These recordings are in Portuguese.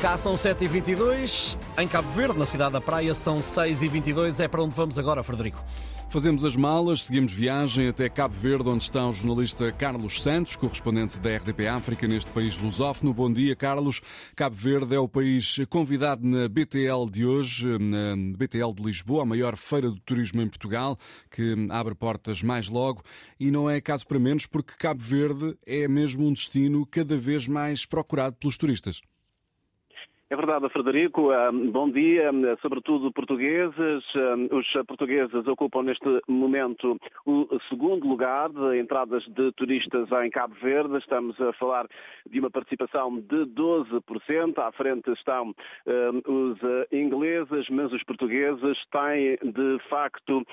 Cá são 7h22, em Cabo Verde, na cidade da Praia, são 6h22. É para onde vamos agora, Frederico? Fazemos as malas, seguimos viagem até Cabo Verde, onde está o jornalista Carlos Santos, correspondente da RDP África neste país lusófono. Bom dia, Carlos. Cabo Verde é o país convidado na BTL de hoje, na BTL de Lisboa, a maior feira do turismo em Portugal, que abre portas mais logo. E não é caso para menos, porque Cabo Verde é mesmo um destino cada vez mais procurado pelos turistas. É verdade, Frederico. Bom dia, sobretudo portugueses. Os portugueses ocupam neste momento o segundo lugar de entradas de turistas em Cabo Verde. Estamos a falar de uma participação de 12%. À frente estão os ingleses, mas os portugueses têm, de facto,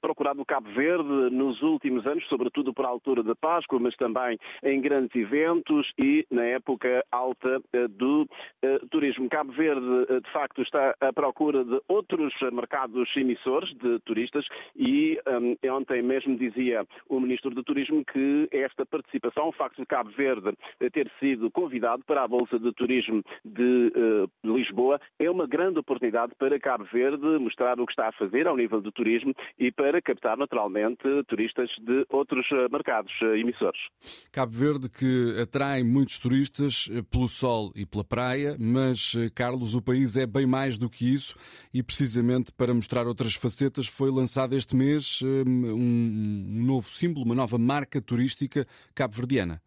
procurado Cabo Verde nos últimos anos, sobretudo por altura da Páscoa, mas também em grandes eventos e na época alta do turismo turismo. Cabo Verde, eh, de facto, está à procura de outros mercados emissores de turistas e um, ontem mesmo dizia o Ministro do Turismo que esta participação, o facto de Cabo Verde eh, ter sido convidado para a Bolsa de Turismo de uh, Lisboa, é uma grande oportunidade para Cabo Verde mostrar o que está a fazer ao nível do turismo e para captar naturalmente turistas de outros mercados emissores. Cabo Verde que atrai muitos turistas pelo sol e pela praia, mas eh, Carlos, o país é bem mais do que isso e, precisamente para mostrar outras facetas, foi lançado este mês eh, um novo símbolo, uma nova marca turística cabo-verdiana.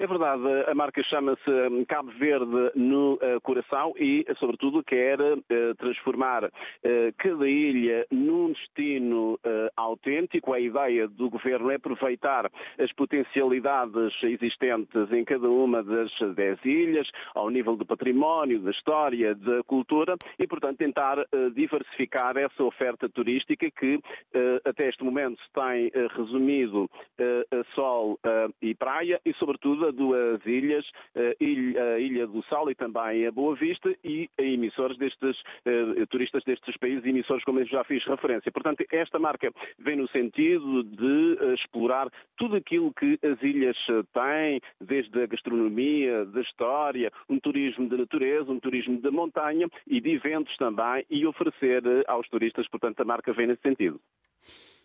É verdade, a marca chama-se hum, Cabo Verde no uh, coração e, sobretudo, quer uh, transformar uh, cada ilha num destino autêntico. A ideia do governo é aproveitar as potencialidades existentes em cada uma das dez ilhas, ao nível do património, da história, da cultura e, portanto, tentar diversificar essa oferta turística que, até este momento, se tem resumido a sol e praia e, sobretudo, duas ilhas, a Ilha do Sal e também a Boa Vista e a emissores destes uh, turistas destes países, emissores como eu já fiz referência. Portanto, esta marca vem no sentido de explorar tudo aquilo que as ilhas eh, têm, desde a gastronomia, da história, um turismo de natureza, um turismo de montanha e de eventos também e oferecer aos turistas, portanto, a marca vem nesse sentido.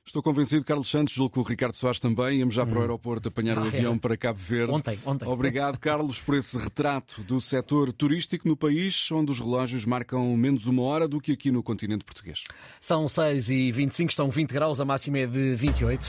Estou convencido, Carlos Santos, julgo que o Ricardo Soares também. Íamos já para o hum. aeroporto apanhar o ah, avião para Cabo Verde. Ontem, ontem. Obrigado, Carlos, por esse retrato do setor turístico no país, onde os relógios marcam menos uma hora do que aqui no continente português. São 6 e 25 estão 20 graus, a máxima é de 28.